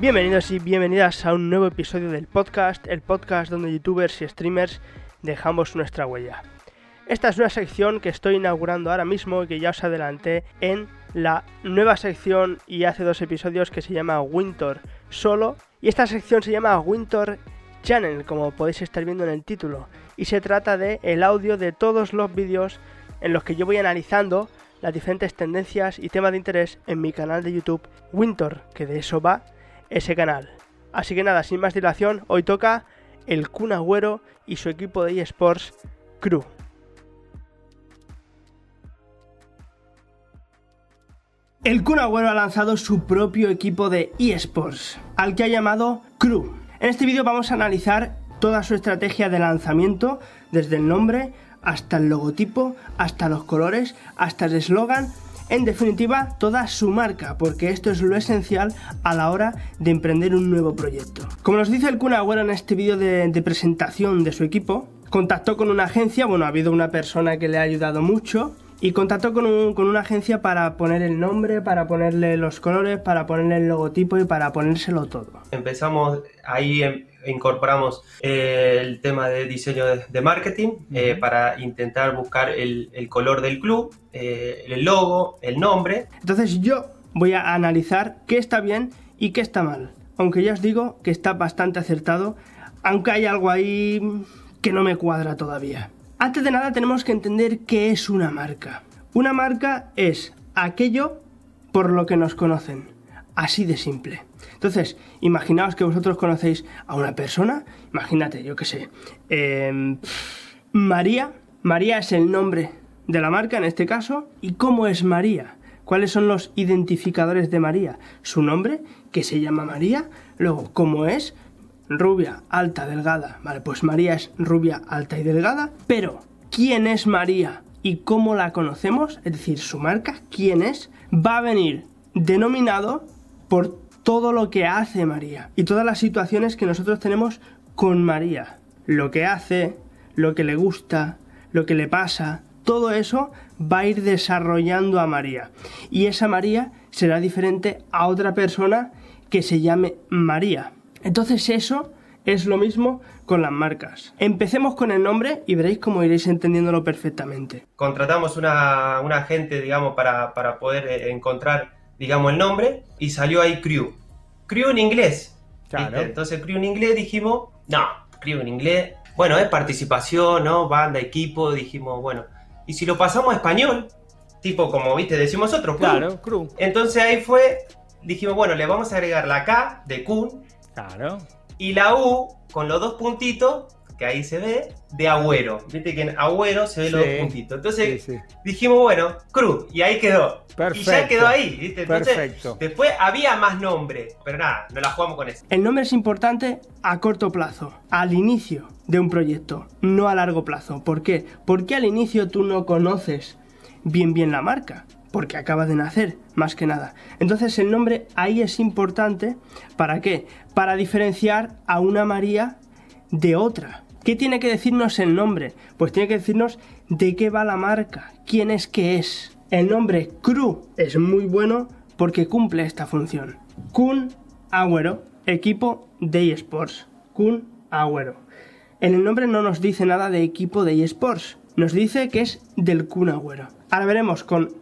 Bienvenidos y bienvenidas a un nuevo episodio del podcast, el podcast donde youtubers y streamers dejamos nuestra huella. Esta es una sección que estoy inaugurando ahora mismo y que ya os adelanté en la nueva sección y hace dos episodios que se llama Winter Solo. Y esta sección se llama Winter Channel, como podéis estar viendo en el título. Y se trata de el audio de todos los vídeos en los que yo voy analizando las diferentes tendencias y temas de interés en mi canal de YouTube Winter, que de eso va ese canal. Así que nada, sin más dilación, hoy toca el Kun Agüero y su equipo de eSports Crew. El Kun Agüero ha lanzado su propio equipo de eSports, al que ha llamado Crew. En este vídeo vamos a analizar toda su estrategia de lanzamiento, desde el nombre hasta el logotipo, hasta los colores, hasta el eslogan, en definitiva toda su marca, porque esto es lo esencial a la hora de emprender un nuevo proyecto. Como nos dice el Kun Agüero en este vídeo de, de presentación de su equipo, contactó con una agencia, bueno, ha habido una persona que le ha ayudado mucho, y contactó con, una agencia para poner el nombre, para ponerle los colores, para ponerle el logotipo y para ponérselo todo. Empezamos, ahí em, incorporamos eh, el tema de diseño de, marketing eh, para intentar buscar el, color del club, eh, el logo, el nombre. Entonces yo voy a analizar qué está bien y qué está mal. Aunque ya os digo que está bastante acertado, aunque hay algo ahí que no me cuadra todavía. Antes de nada tenemos que entender qué es una marca. Una marca es aquello por lo que nos conocen. Así de simple. Entonces, imaginaos que vosotros conocéis a una persona, imagínate, yo qué sé, em, María. María es el nombre de la marca en este caso. ¿Y cómo es María? ¿Cuáles son los identificadores de María? Su nombre, que se llama María. Luego, ¿cómo es? Rubia, alta, delgada. Vale, pues María es rubia, alta y delgada. Pero, ¿quién es María y cómo la conocemos? Es decir, su marca, ¿quién es? Va a venir denominado por todo lo que hace María y todas las situaciones que nosotros tenemos con María. Lo que hace, lo que le gusta, lo que le pasa, todo eso va a ir desarrollando a María. Y esa María será diferente a otra persona que se llame María. Entonces eso es lo mismo con las marcas. Empecemos con el nombre y veréis cómo iréis entendiéndolo perfectamente. Contratamos una, un agente, digamos, para, poder eh, encontrar, digamos, el nombre y salió ahí Crew. Crew en inglés. Claro. Entonces Crew en inglés dijimos, no, Crew en inglés, bueno, es participación, ¿no? Banda, equipo, dijimos, bueno. Y si lo pasamos a español, tipo como, viste, decimos otro, Crew. Claro, Crew. Entonces ahí fue, dijimos, bueno, le vamos a agregar la K de Kun Claro. Y la U con los dos puntitos, que ahí se ve, de Agüero. Viste que en Agüero se ven los dos puntitos. Entonces dijimos, bueno, Cruz, y ahí quedó. Perfecto. Y ya quedó ahí, ¿viste? Perfecto. Después había más nombre, pero nada, no la jugamos con eso. El nombre es importante a corto plazo, al inicio de un proyecto, no a largo plazo. ¿Por qué? Porque al inicio tú no conoces bien bien la marca porque acaba de nacer, más que nada. Entonces el nombre ahí es importante, ¿para qué? Para diferenciar a una María de otra. ¿Qué tiene que decirnos el nombre? Pues tiene que decirnos de qué va la marca, quién es que es. El nombre Crew es muy bueno porque cumple esta función. Kun Agüero, equipo de eSports. Kun Agüero. En el nombre no nos dice nada de equipo de eSports, nos dice que es del Kun Agüero. Ahora veremos con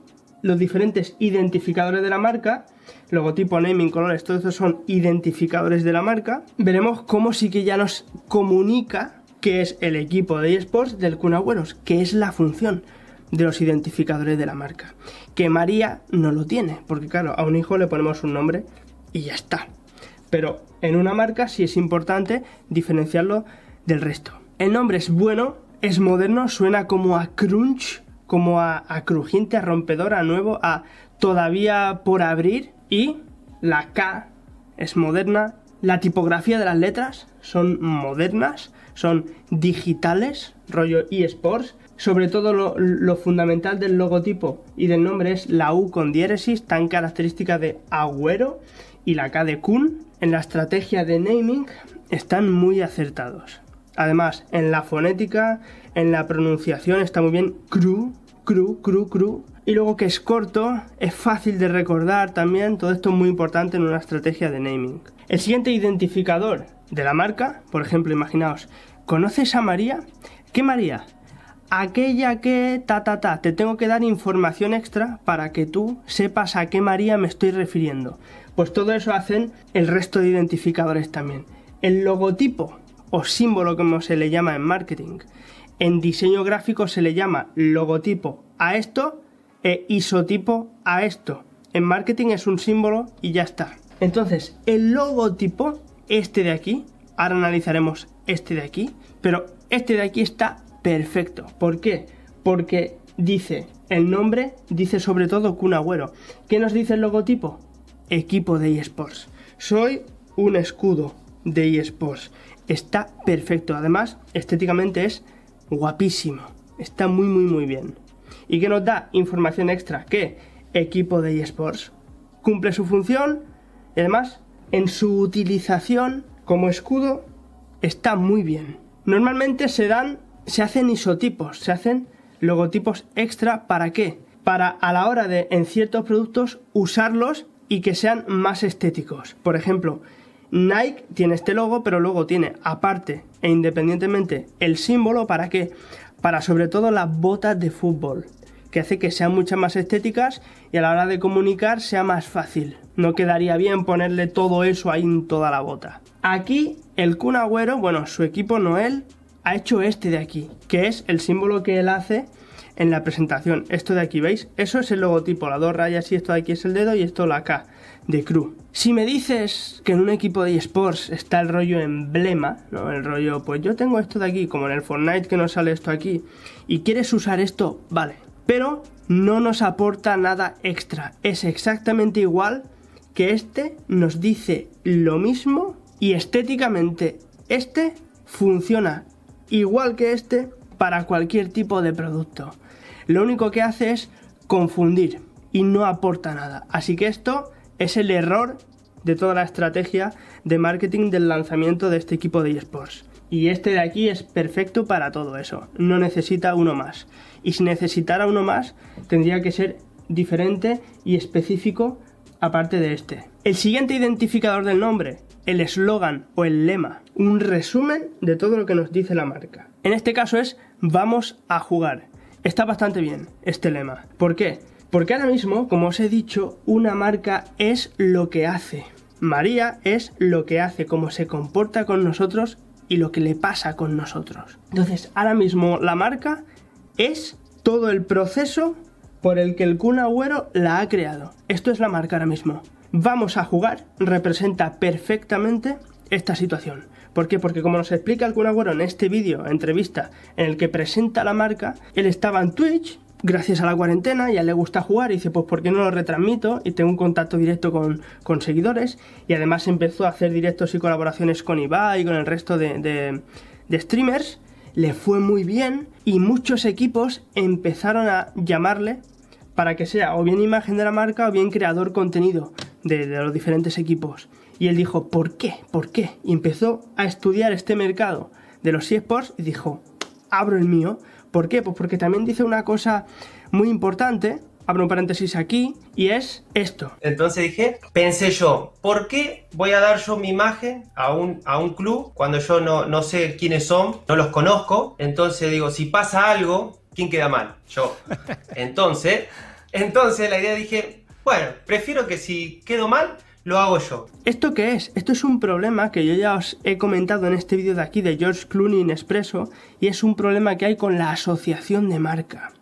los diferentes identificadores de la marca, logotipo, naming, colores, todos estos son identificadores de la marca, veremos cómo sí que ya nos comunica que es el equipo de eSports del Kun que es la función de los identificadores de la marca. Que María no lo tiene, porque claro, a un hijo le ponemos un nombre y ya está. Pero en una marca sí es importante diferenciarlo del resto. El nombre es bueno, es moderno, suena como a crunch, como a, crujiente, a rompedor, a nuevo, a todavía por abrir y la K es moderna, la tipografía de las letras son modernas, son digitales, rollo eSports. Sobre todo lo, lo, fundamental del logotipo y del nombre es la U con diéresis, tan característica de Agüero, y la K de Kun. En la estrategia de naming están muy acertados. Además, en la fonética, en la pronunciación está muy bien. Cru, cru, cru, cru. Y luego que es corto, es fácil de recordar también. Todo esto es muy importante en una estrategia de naming. El siguiente identificador de la marca, por ejemplo, imaginaos, ¿conoces a María? ¿Qué María? Aquella que ta ta ta, te tengo que dar información extra para que tú sepas a qué María me estoy refiriendo. Pues todo eso hacen el resto de identificadores también. El logotipo o símbolo como se le llama en marketing. En diseño gráfico se le llama logotipo a esto e isotipo a esto. En marketing es un símbolo y ya está. Entonces, el logotipo, este de aquí, ahora analizaremos este de aquí, pero este de aquí está perfecto. ¿Por qué? Porque dice, el nombre dice sobre todo Kun Agüero. ¿Qué nos dice el logotipo? Equipo de eSports. Soy un escudo de eSports. Está perfecto. Además, estéticamente es guapísimo. Está muy, muy, muy bien. ¿Y qué nos da? Información extra. Que equipo de eSports cumple su función y además en su utilización como escudo está muy bien. Normalmente se dan, se hacen isotipos, se hacen logotipos extra para qué? Para a la hora de en ciertos productos usarlos y que sean más estéticos. Por ejemplo, Nike tiene este logo, pero luego tiene aparte e independientemente el símbolo para qué? Para sobre todo las botas de fútbol, que hace que sean muchas más estéticas y a la hora de comunicar sea más fácil. No quedaría bien ponerle todo eso ahí en toda la bota. Aquí el Kun Agüero, bueno, su equipo Noel ha hecho este de aquí, que es el símbolo que él hace en la presentación. Esto de aquí, ¿veis? Eso es el logotipo, las dos rayas y esto de aquí es el dedo y esto la K de Crew. Si me dices que en un equipo de eSports está el rollo emblema, ¿no? El rollo, pues yo tengo esto de aquí, como en el Fortnite que nos sale esto aquí, y quieres usar esto, vale. Pero no nos aporta nada extra. Es exactamente igual que este nos dice lo mismo y estéticamente este funciona igual que este para cualquier tipo de producto. Lo único que hace es confundir y no aporta nada. Así que esto es el error de toda la estrategia de marketing del lanzamiento de este equipo de eSports. Y este de aquí es perfecto para todo eso. No necesita uno más. Y si necesitara uno más, tendría que ser diferente y específico aparte de este. El siguiente identificador del nombre, el eslogan o el lema. Un resumen de todo lo que nos dice la marca. En este caso es vamos a jugar. Está bastante bien este lema. ¿Por qué? Porque ahora mismo, como os he dicho, una marca es lo que hace. María es lo que hace, cómo se comporta con nosotros y lo que le pasa con nosotros. Entonces, ahora mismo la marca es todo el proceso por el que el Kun Agüero la ha creado. Esto es la marca ahora mismo. Vamos a jugar representa perfectamente esta situación. ¿Por qué? Porque como nos explica el Kun Agüero en este vídeo, entrevista, en el que presenta la marca, él estaba en Twitch, gracias a la cuarentena, ya le gusta jugar y dice, pues ¿por qué no lo retransmito? Y tengo un contacto directo con, seguidores y además empezó a hacer directos y colaboraciones con Ibai y con el resto de, streamers. Le fue muy bien y muchos equipos empezaron a llamarle para que sea o bien imagen de la marca o bien creador contenido de, de los diferentes equipos. Y él dijo, ¿por qué? ¿Por qué? Y empezó a estudiar este mercado de los eSports y dijo, abro el mío ¿Por qué? Pues porque también dice una cosa muy importante, abro un paréntesis aquí, y es esto. Entonces dije, pensé yo, ¿por qué voy a dar yo mi imagen a un, a un club cuando yo no, no sé quiénes son, no los conozco? Entonces digo, si pasa algo, ¿quién queda mal? Yo. Entonces, entonces la idea dije, bueno, prefiero que si quedo mal, lo hago yo. ¿Esto qué es? Esto es un problema que yo ya os he comentado en este vídeo de aquí de George Clooney en Expreso y es un problema que hay con la asociación de marca.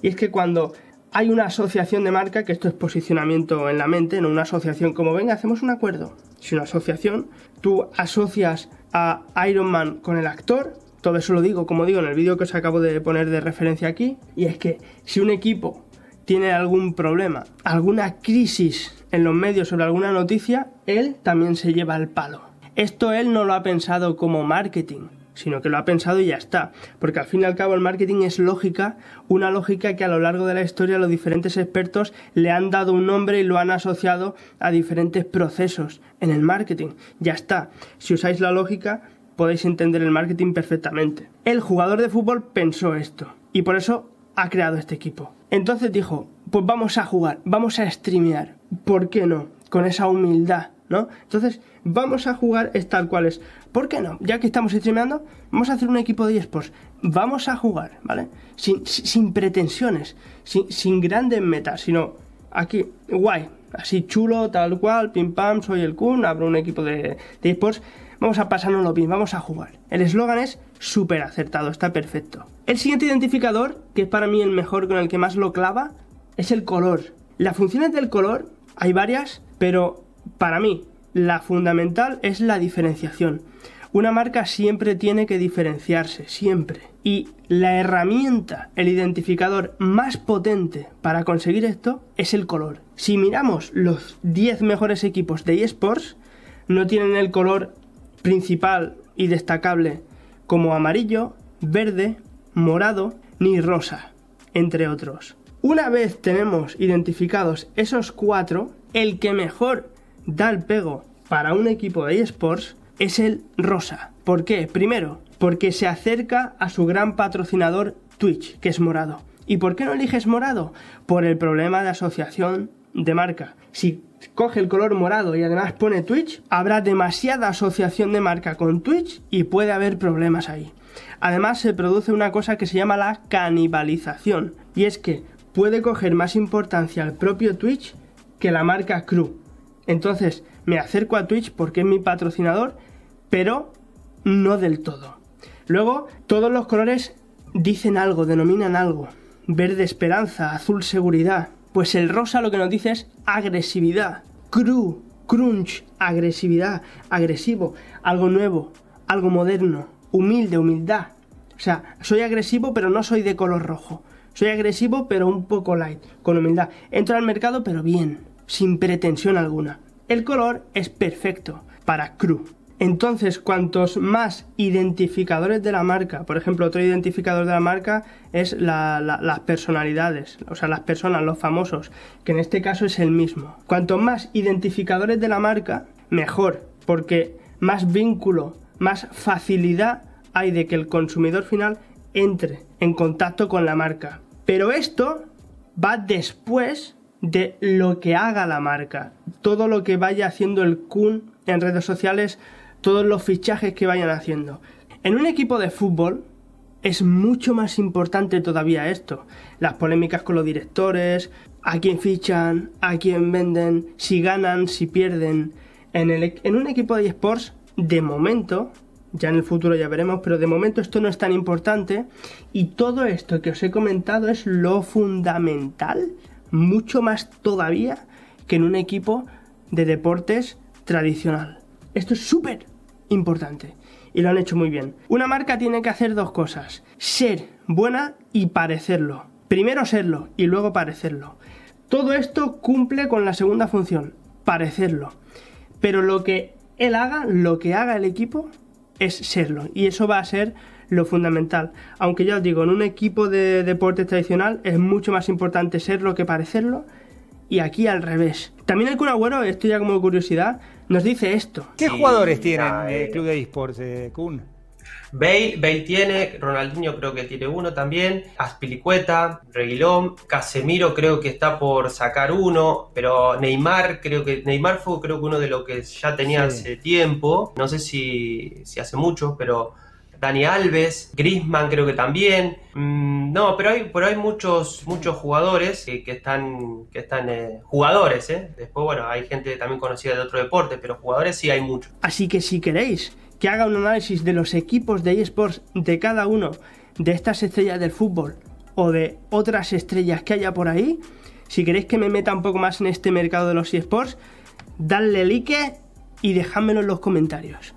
Y es que cuando hay una asociación de marca, que esto es posicionamiento en la mente, no una asociación como venga, hacemos un acuerdo. Si una asociación, tú asocias a Iron Man con el actor, todo eso lo digo, como digo, en el vídeo que os acabo de poner de referencia aquí, y es que si un equipo tiene algún problema, alguna crisis en los medios sobre alguna noticia, él también se lleva el palo. Esto él no lo ha pensado como marketing, sino que lo ha pensado y ya está. Porque al fin y al cabo el marketing es lógica, una lógica que a lo largo de la historia los diferentes expertos le han dado un nombre y lo han asociado a diferentes procesos en el marketing. Ya está. Si usáis la lógica, podéis entender el marketing perfectamente. El jugador de fútbol pensó esto y por eso ha creado este equipo. Entonces dijo, pues vamos a jugar, vamos a streamear. ¿Por qué no? Con esa humildad, ¿no? Entonces, vamos a jugar es tal cual es. ¿Por qué no? Ya que estamos streameando, vamos a hacer un equipo de esports. Vamos a jugar, ¿vale? Sin, pretensiones, sin, sin grandes metas, sino aquí, guay, así chulo, tal cual, pim pam, soy el Kun, abro un equipo de, de esports, vamos a pasárnoslo bien, vamos a jugar. El eslogan es súper acertado, está perfecto. El siguiente identificador, que es para mí el mejor con el que más lo clava, es el color. Las funciones del color hay varias, pero para mí la fundamental es la diferenciación. Una marca siempre tiene que diferenciarse, siempre. Y la herramienta, el identificador más potente para conseguir esto es el color. Si miramos los 10 mejores equipos de eSports, no tienen el color principal y destacable como amarillo, verde, morado ni rosa, entre otros. Una vez tenemos identificados esos cuatro, el que mejor da el pego para un equipo de eSports es el rosa. ¿Por qué? Primero, porque se acerca a su gran patrocinador Twitch, que es morado. ¿Y por qué no eliges morado? Por el problema de asociación de marca. Si coge el color morado y además pone Twitch, habrá demasiada asociación de marca con Twitch y puede haber problemas ahí. Además se produce una cosa que se llama la canibalización y es que puede coger más importancia el propio Twitch que la marca Crew. Entonces me acerco a Twitch porque es mi patrocinador pero no del todo. Luego, todos los colores dicen algo, denominan algo. Verde esperanza, azul seguridad. Pues el rosa lo que nos dice es agresividad. Cru, crunch, agresividad, agresivo, algo nuevo, algo moderno, humilde, humildad. O sea, soy agresivo pero no soy de color rojo. Soy agresivo pero un poco light, con humildad. Entro al mercado pero bien, sin pretensión alguna. El color es perfecto para cru. Entonces, cuantos más identificadores de la marca, por ejemplo, otro identificador de la marca es las personalidades, o sea, las personas, los famosos, que en este caso es el mismo. Cuanto más identificadores de la marca, mejor, porque más vínculo, más facilidad hay de que el consumidor final entre en contacto con la marca. Pero esto va después de lo que haga la marca. Todo lo que vaya haciendo el Kun en redes sociales todos los fichajes que vayan haciendo. En un equipo de fútbol es mucho más importante todavía esto. Las polémicas con los directores, a quién fichan, a quién venden, si ganan, si pierden. En, el, en un equipo de esports, de momento, ya en el futuro ya veremos, pero de momento esto no es tan importante y todo esto que os he comentado es lo fundamental, mucho más todavía que en un equipo de deportes tradicional. Esto es súper importante y lo han hecho muy bien. Una marca tiene que hacer dos cosas, ser buena y parecerlo. Primero serlo y luego parecerlo. Todo esto cumple con la segunda función, parecerlo. Pero lo que él haga, lo que haga el equipo, es serlo. Y eso va a ser lo fundamental. Aunque ya os digo, en un equipo de deporte tradicional es mucho más importante serlo que parecerlo. Y aquí al revés. También el Kun Agüero, esto ya como curiosidad, nos dice esto. ¿Qué jugadores tienen el eh, Club de Esports, eh, Kun? Bale, Bale tiene, Ronaldinho creo que tiene uno también, Aspilicueta, Reguilón, Casemiro creo que está por sacar uno, pero Neymar creo que Neymar fue creo que uno de los que ya tenía hace tiempo, no sé si, si hace mucho, pero Dani Alves, Grisman creo que también. Mm, no, pero hay, muchos, muchos jugadores que, están, que están eh, jugadores, ¿eh? Después, bueno, hay gente también conocida de otro deporte, pero jugadores sí hay muchos. Así que si queréis que haga un análisis de los equipos de eSports de cada uno de estas estrellas del fútbol o de otras estrellas que haya por ahí, si queréis que me meta un poco más en este mercado de los eSports, dadle like y dejádmelo en los comentarios.